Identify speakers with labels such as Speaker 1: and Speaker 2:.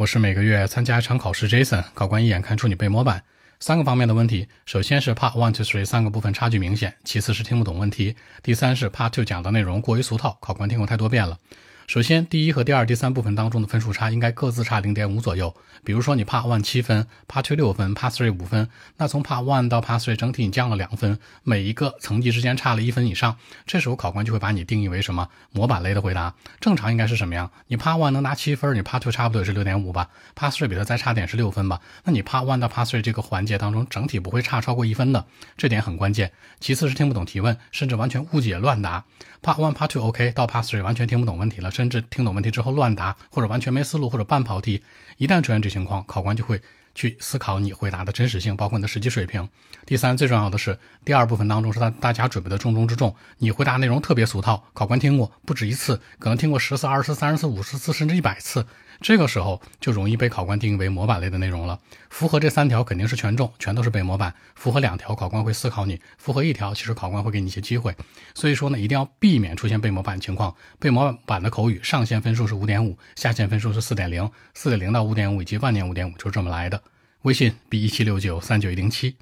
Speaker 1: 我是每个月参加一场考试，Jason 考官一眼看出你背模板。三个方面的问题，首先是 Part One to Three 三个部分差距明显，其次是听不懂问题，第三是 Part Two 讲的内容过于俗套，考官听过太多遍了。首先，第一和第二、第三部分当中的分数差应该各自差零点五左右。比如说，你 Part One 七分，Part Two 六分，Part Three 五分，那从 Part One 到 Part Three 整体你降了两分，每一个层级之间差了一分以上，这时候考官就会把你定义为什么模板类的回答。正常应该是什么样？你 Part One 能拿七分，你 Part Two 差不多也是六点五吧？Part Three 比它再差点是六分吧？那你 Part One 到 Part Three 这个环节当中，整体不会差超过一分的，这点很关键。其次是听不懂提问，甚至完全误解乱答。Part One、Part Two OK，到 Part Three 完全听不懂问题了，甚至听懂问题之后乱答，或者完全没思路，或者半跑题，一旦出现这情况，考官就会去思考你回答的真实性，包括你的实际水平。第三，最重要的是第二部分当中是大大家准备的重中之重，你回答内容特别俗套，考官听过不止一次，可能听过十次、二十次、三十次、五十次，甚至一百次。这个时候就容易被考官定义为模板类的内容了。符合这三条肯定是全中，全都是背模板。符合两条，考官会思考你；符合一条，其实考官会给你一些机会。所以说呢，一定要避免出现背模板情况。背模板的口语上限分数是五点五，下限分数是四点零，四点零到五点五以及万年五点五就是这么来的。微信 b 一七六九三九一零七。